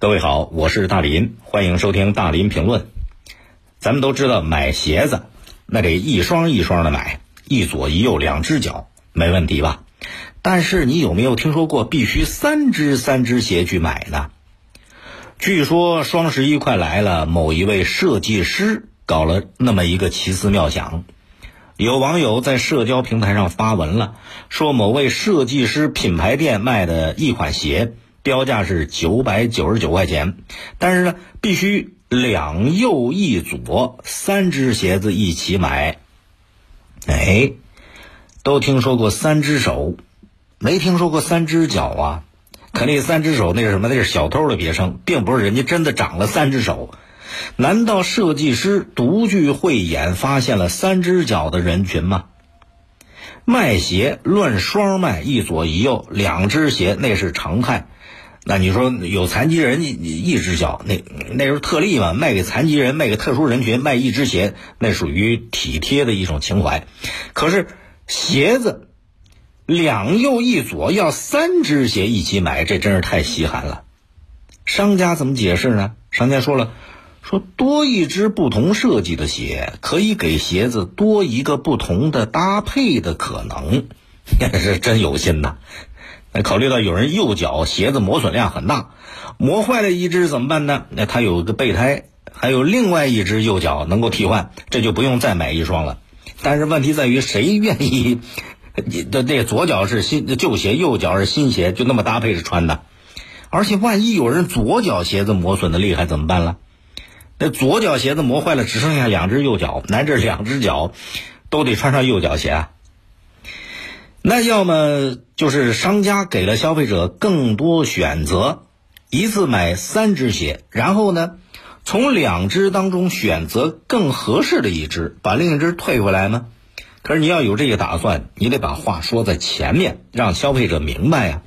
各位好，我是大林，欢迎收听大林评论。咱们都知道买鞋子，那得一双一双的买，一左一右两只脚，没问题吧？但是你有没有听说过必须三只三只鞋去买呢？据说双十一快来了，某一位设计师搞了那么一个奇思妙想。有网友在社交平台上发文了，说某位设计师品牌店卖的一款鞋，标价是九百九十九块钱，但是呢，必须两右一左三只鞋子一起买。哎，都听说过三只手，没听说过三只脚啊？可那三只手那是什么？那是小偷的别称，并不是人家真的长了三只手。难道设计师独具慧眼，发现了三只脚的人群吗？卖鞋论双卖，一左一右两只鞋那是常态。那你说有残疾人一只脚，那那时候特例嘛？卖给残疾人，卖给特殊人群，卖一只鞋，那属于体贴的一种情怀。可是鞋子两右一左要三只鞋一起买，这真是太稀罕了。商家怎么解释呢？商家说了。说多一只不同设计的鞋，可以给鞋子多一个不同的搭配的可能，是真有心呐。考虑到有人右脚鞋子磨损量很大，磨坏了一只怎么办呢？那他有个备胎，还有另外一只右脚能够替换，这就不用再买一双了。但是问题在于，谁愿意？你的那左脚是新旧鞋，右脚是新鞋，就那么搭配着穿的？而且万一有人左脚鞋子磨损的厉害，怎么办了？那左脚鞋子磨坏了，只剩下两只右脚，那这两只脚都得穿上右脚鞋。那要么就是商家给了消费者更多选择，一次买三只鞋，然后呢，从两只当中选择更合适的一只，把另一只退回来吗？可是你要有这个打算，你得把话说在前面，让消费者明白呀。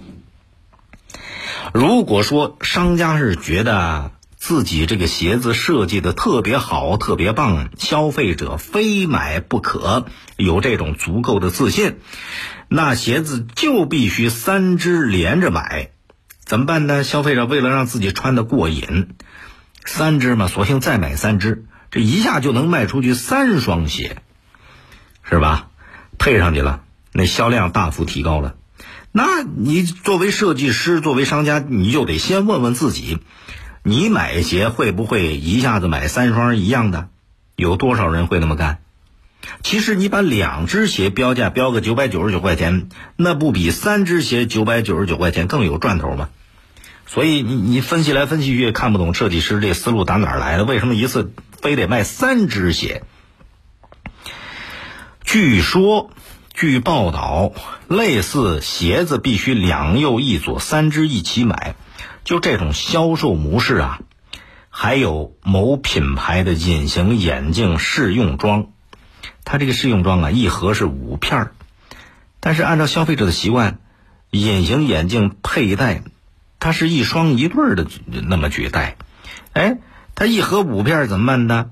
如果说商家是觉得。自己这个鞋子设计的特别好，特别棒，消费者非买不可，有这种足够的自信，那鞋子就必须三只连着买，怎么办呢？消费者为了让自己穿的过瘾，三只嘛，索性再买三只，这一下就能卖出去三双鞋，是吧？配上去了，那销量大幅提高了。那你作为设计师，作为商家，你就得先问问自己。你买鞋会不会一下子买三双一样的？有多少人会那么干？其实你把两只鞋标价标个九百九十九块钱，那不比三只鞋九百九十九块钱更有赚头吗？所以你你分析来分析去看不懂设计师这思路打哪儿来的？为什么一次非得卖三只鞋？据说，据报道，类似鞋子必须两右一左三只一起买。就这种销售模式啊，还有某品牌的隐形眼镜试用装，它这个试用装啊，一盒是五片儿，但是按照消费者的习惯，隐形眼镜佩戴，它是一双一对儿的那么去戴，哎，它一盒五片怎么办呢？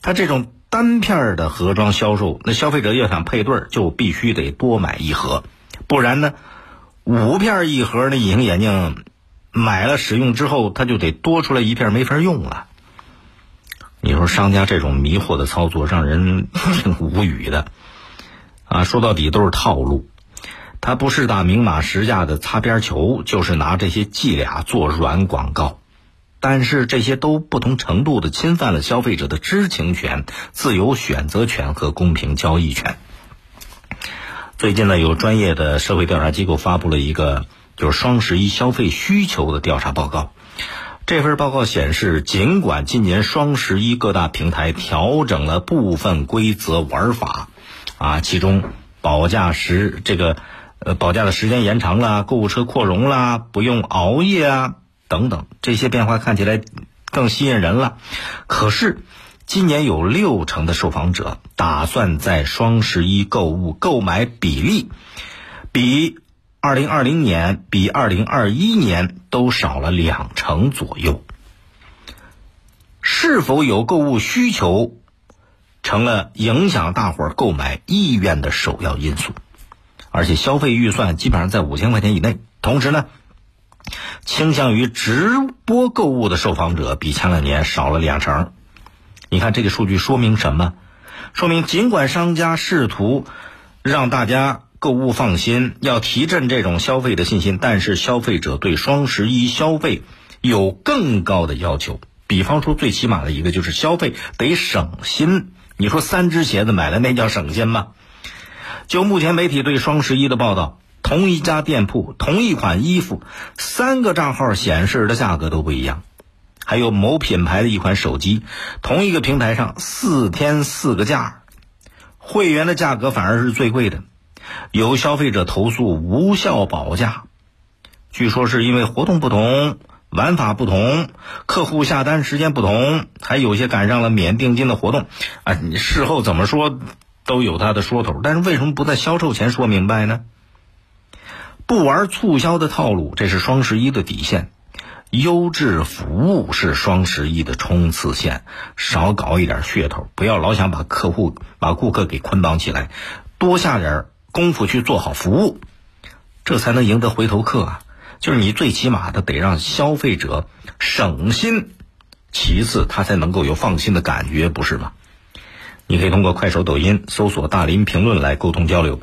它这种单片的盒装销售，那消费者要想配对儿，就必须得多买一盒，不然呢，五片一盒那隐形眼镜。买了使用之后，他就得多出来一片没法用了。你说商家这种迷惑的操作，让人挺无语的啊！说到底都是套路，他不是打明码实价的擦边球，就是拿这些伎俩做软广告。但是这些都不同程度的侵犯了消费者的知情权、自由选择权和公平交易权。最近呢，有专业的社会调查机构发布了一个。就是双十一消费需求的调查报告，这份报告显示，尽管今年双十一各大平台调整了部分规则玩法，啊，其中保价时这个呃保价的时间延长了，购物车扩容啦，不用熬夜啊等等，这些变化看起来更吸引人了。可是，今年有六成的受访者打算在双十一购物购买比例比。二零二零年比二零二一年都少了两成左右，是否有购物需求，成了影响大伙儿购买意愿的首要因素。而且消费预算基本上在五千块钱以内。同时呢，倾向于直播购物的受访者比前两年少了两成。你看这个数据说明什么？说明尽管商家试图让大家购物放心，要提振这种消费的信心，但是消费者对双十一消费有更高的要求。比方说，最起码的一个就是消费得省心。你说三只鞋子买了，那叫省心吗？就目前媒体对双十一的报道，同一家店铺同一款衣服，三个账号显示的价格都不一样。还有某品牌的一款手机，同一个平台上四天四个价，会员的价格反而是最贵的。有消费者投诉无效保价，据说是因为活动不同、玩法不同、客户下单时间不同，还有些赶上了免定金的活动。啊，你事后怎么说都有他的说头，但是为什么不在销售前说明白呢？不玩促销的套路，这是双十一的底线。优质服务是双十一的冲刺线，少搞一点噱头，不要老想把客户、把顾客给捆绑起来，多下点功夫去做好服务，这才能赢得回头客啊！就是你最起码的得让消费者省心，其次他才能够有放心的感觉，不是吗？你可以通过快手、抖音搜索“大林评论”来沟通交流。